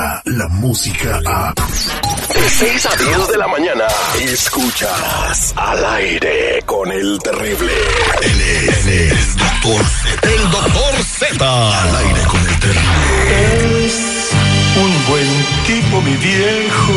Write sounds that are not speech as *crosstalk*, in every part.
llega la música a... De 6 a 10 de la mañana, escuchas al aire con el terrible. Él es el doctor Z. El doctor Z. Al aire con el terrible. Es un buen tipo, mi viejo.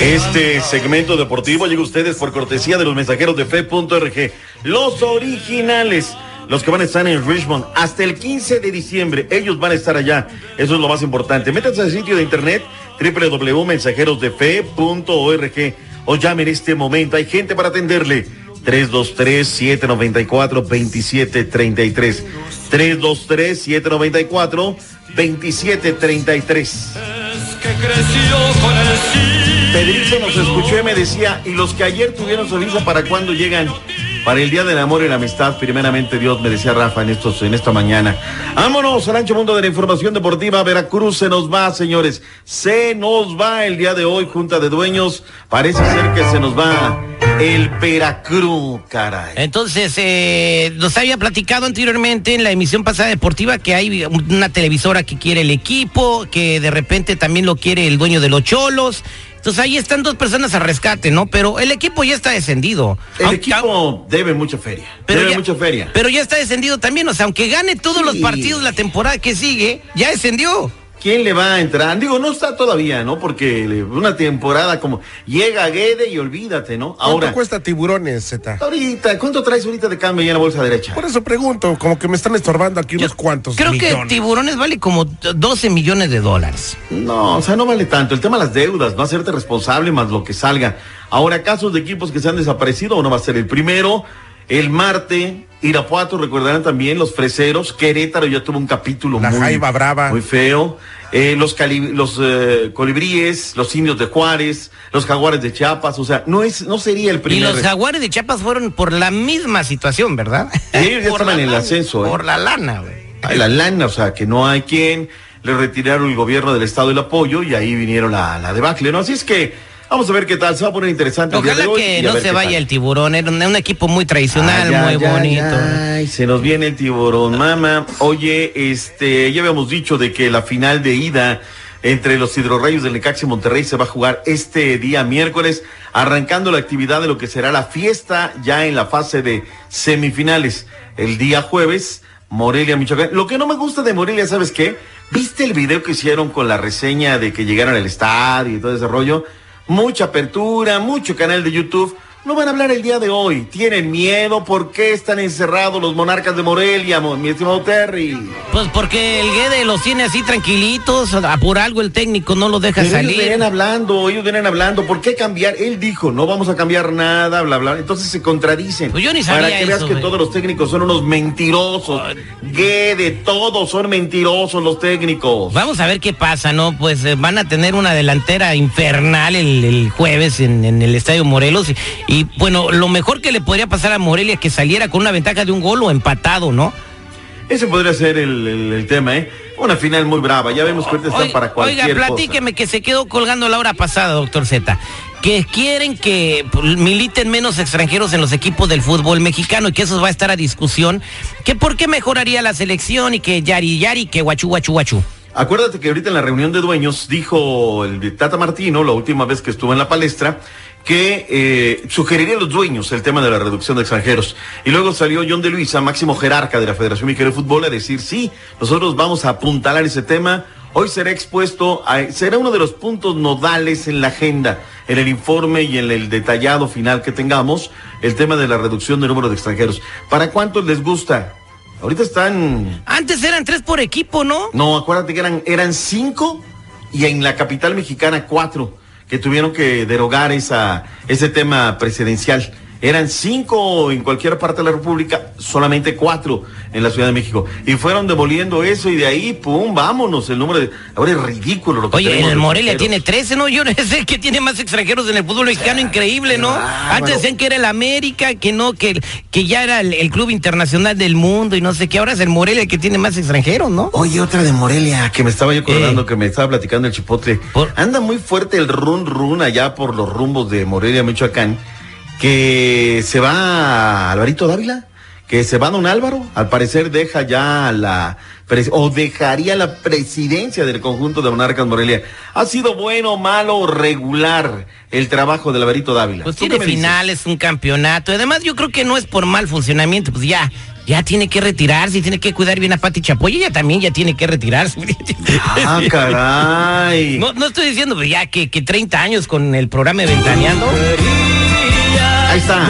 Este segmento deportivo llega a ustedes por cortesía de los mensajeros de fe.org. Los originales. Los que van a estar en Richmond hasta el 15 de diciembre, ellos van a estar allá. Eso es lo más importante. Métanse al sitio de internet www.mensajerosdefe.org o llamen en este momento. Hay gente para atenderle. 323-794-2733. 323-794-2733. Pedrito nos escuchó y me decía, y los que ayer tuvieron su visa, ¿para cuándo llegan? Para el Día del Amor y la Amistad, primeramente Dios, me decía Rafa en, en esta mañana. Vámonos al ancho mundo de la información deportiva. Veracruz se nos va, señores. Se nos va el día de hoy, Junta de Dueños. Parece ser que se nos va el Veracruz, caray. Entonces, eh, nos había platicado anteriormente en la emisión pasada deportiva que hay una televisora que quiere el equipo, que de repente también lo quiere el dueño de los cholos. Entonces ahí están dos personas a rescate, ¿no? Pero el equipo ya está descendido. El Aunque- equipo debe mucha feria. pero debe ya, mucha feria. Pero ya está descendido también, o sea, aunque gane todos los partidos la temporada que sigue, ya descendió. ¿Quién le va a entrar? Digo, no está todavía, ¿no? Porque una temporada como llega Guede y olvídate, ¿no? ¿Cuánto Ahora, cuesta tiburones, Z? ahorita, ¿cuánto traes ahorita de cambio ya en la bolsa derecha? Por eso pregunto, como que me están estorbando aquí unos cuantos Creo que. Tiburones vale como 12 millones de dólares. No, o sea, no vale tanto. El tema de las deudas, no hacerte responsable más lo que salga. Ahora, casos de equipos que se han desaparecido, uno va a ser el primero. El Marte, Irapuato, recordarán también los freseros. Querétaro ya tuvo un capítulo La muy, Jaiba Brava. muy feo. Eh, los eh, colibríes, los indios de Juárez, los jaguares de Chiapas. O sea, no es, no sería el Y primero. los jaguares de Chiapas fueron por la misma situación, ¿verdad? Ellos ya Por estaban la en el lana, ascenso, ¿eh? Por la lana, güey. La lana, o sea, que no hay quien. Le retiraron el gobierno del estado el apoyo y ahí vinieron la, la debacle, ¿no? Así es que vamos a ver qué tal. Se va a poner interesante el día Ojalá de hoy que no se vaya tal. el tiburón, era un, equipo muy tradicional, ay, muy ay, bonito. ay, se nos viene el tiburón, mamá. Oye, este, ya habíamos dicho de que la final de ida entre los hidrorrayos del Necaxa y Monterrey se va a jugar este día miércoles, arrancando la actividad de lo que será la fiesta ya en la fase de semifinales. El día jueves, Morelia, Michoacán. Lo que no me gusta de Morelia, ¿sabes qué? ¿Viste el video que hicieron con la reseña de que llegaron al estadio y todo ese rollo? Mucha apertura, mucho canal de YouTube. No van a hablar el día de hoy. Tienen miedo. ¿Por qué están encerrados los monarcas de Morelia, mo- mi estimado Terry? Pues porque el Guede los tiene así tranquilitos, a- por algo el técnico no los deja Pero ellos salir. vienen hablando, ellos vienen hablando. ¿Por qué cambiar? Él dijo, no vamos a cambiar nada, bla, bla. Entonces se contradicen. Pues yo ni sabía Para que veas que güey. todos los técnicos son unos mentirosos. Guede, todos son mentirosos los técnicos. Vamos a ver qué pasa, ¿no? Pues eh, van a tener una delantera infernal el, el jueves en, en el Estadio Morelos. Y, y, bueno, lo mejor que le podría pasar a Morelia es que saliera con una ventaja de un gol o empatado, ¿no? Ese podría ser el, el- el tema, ¿eh? Una final muy brava. Ya vemos que ahorita están para cualquier oiga, cosa. platíqueme que se quedó colgando la hora pasada, doctor Z. Que quieren que pues, militen menos extranjeros en los equipos del fútbol mexicano y que eso va a estar a discusión. Que por qué mejoraría la selección y que yari yari, que guachu guachu guachu. Acuérdate que ahorita en la reunión de dueños dijo el Tata Martino, la última vez que estuvo en la palestra, que eh, sugeriría a los dueños el tema de la reducción de extranjeros. Y luego salió John de Luisa, máximo jerarca de la Federación Mexicana de Fútbol, a decir, sí, nosotros vamos a apuntalar ese tema. Hoy será expuesto, a- será uno de los puntos nodales en la agenda, en el informe y en el detallado final que tengamos, el tema de la reducción del número de extranjeros. ¿Para cuántos les gusta? Ahorita están Antes eran tres por equipo, ¿no? no, acuérdate que eran, eran cinco y en la capital mexicana cuatro que tuvieron que derogar esa, ese tema presidencial. Eran cinco en cualquier parte de la República, solamente cuatro en la Ciudad de México. Y fueron demoliendo eso y de ahí, pum, vámonos. El número de. Ahora es ridículo lo que Oye, el Morelia tiene 13, ¿no? Yo no sé que tiene más extranjeros en el fútbol mexicano, increíble, ¿no? Antes decían que era el América, que no, que, que ya era el, el club internacional del mundo y no sé qué. Ahora es el Morelia el que tiene más extranjeros, ¿no? Oye, otra de Morelia, que me estaba yo acordando, Eh. que me estaba platicando el chipotle. Por- Anda muy fuerte el run run allá por los rumbos de Morelia, Michoacán, que se va Alvarito Dávila, que se va Don Álvaro. Al parecer deja ya la o dejaría la presidencia del conjunto de Monarcas Morelia. ¿Ha sido bueno, malo o regular el trabajo de Alvarito Dávila? Pues ¿Tú qué tiene finales, un campeonato. Además, yo creo que no es por mal funcionamiento, pues ya, ya tiene que retirarse y tiene que cuidar bien a Pati Chapoy. Ella también ya tiene que retirarse. *laughs* Ah, caray. No, no estoy diciendo ya que, que 30 años con el programa de Ventaneando. Ahí está.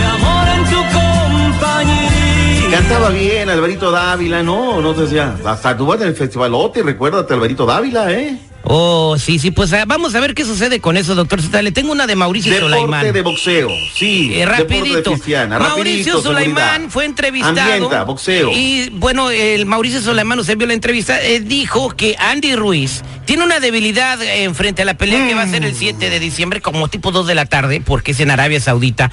Cantaba bien Alvarito Dávila, no, no te decía. Hasta tú vas en el festivalote, recuérdate Alvarito Dávila, ¿eh? Oh, sí, sí, pues ah, vamos a ver qué sucede con eso, doctor. Le tengo una de Mauricio Deporte Sulaimán. de boxeo, sí. Eh, de rapidito. cristiana, Mauricio rapidito, Sulaimán fue entrevistado. Ambienta, boxeo. Y bueno, el Mauricio Sulaimán nos envió la entrevista. eh, dijo que Andy Ruiz tiene una debilidad en frente a la pelea que va a ser el 7 de diciembre, como tipo 2 de la tarde, porque es en Arabia Saudita.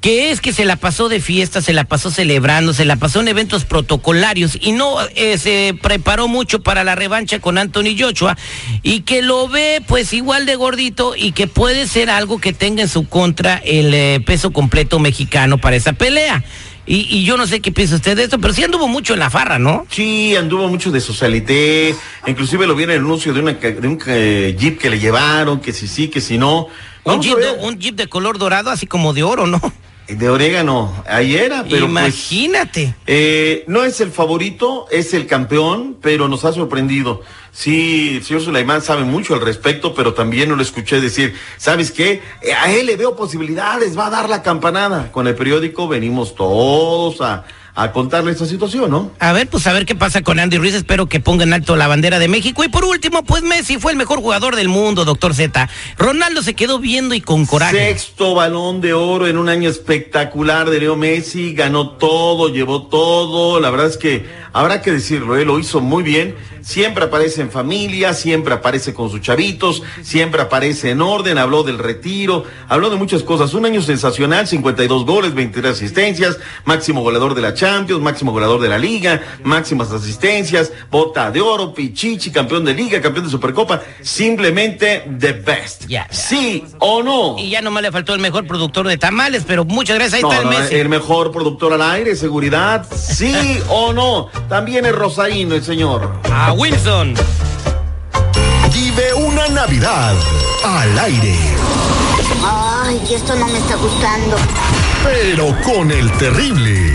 Que es que se la pasó de fiesta, se la pasó celebrando, se la pasó en eventos protocolarios y no eh, se preparó mucho para la revancha con Anthony Joshua y que lo ve pues igual de gordito y que puede ser algo que tenga en su contra el eh, peso completo mexicano para esa pelea. Y, y yo no sé qué piensa usted de esto, pero sí anduvo mucho en la farra, ¿no? Sí, anduvo mucho de socialité, inclusive lo vi en el anuncio de, una, de un eh, jeep que le llevaron, que si sí, que si no. Un jeep, de, un jeep de color dorado, así como de oro, ¿no? De orégano, ahí era, pero pues, Imagínate. eh, no es el favorito, es el campeón, pero nos ha sorprendido. Sí, el señor Sulaimán sabe mucho al respecto, pero también no lo escuché decir, ¿sabes qué? Eh, a él le veo posibilidades, va a dar la campanada. Con el periódico venimos todos a, a contarle esta situación, ¿no? A ver, pues a ver qué pasa con Andy Ruiz. Espero que ponga en alto la bandera de México. Y por último, pues Messi fue el mejor jugador del mundo, doctor Z. Ronaldo se quedó viendo y con coraje. Sexto balón de oro en un año espectacular de Leo Messi, ganó todo, llevó todo, la verdad es que habrá que decirlo, él lo hizo muy bien, siempre aparece en familia, siempre aparece con sus chavitos, siempre aparece en orden, habló del retiro, habló de muchas cosas, un año sensacional, 52 goles, 23 asistencias, máximo goleador de la Champions, máximo goleador de la Liga, máximas asistencias, bota de oro, pichichi, campeón de Liga, campeón de Supercopa, simplemente the best. Sí o no. Y ya nomás le faltó el mejor productor de tamales, pero muchas gracias. Ahí No, está el no, Messi. el mejor productor al aire, seguridad, sí *laughs* o no. También es Rosarino el señor. A Wilson. Vive una Navidad al aire, Ay, esto no me está gustando. pero con el terrible.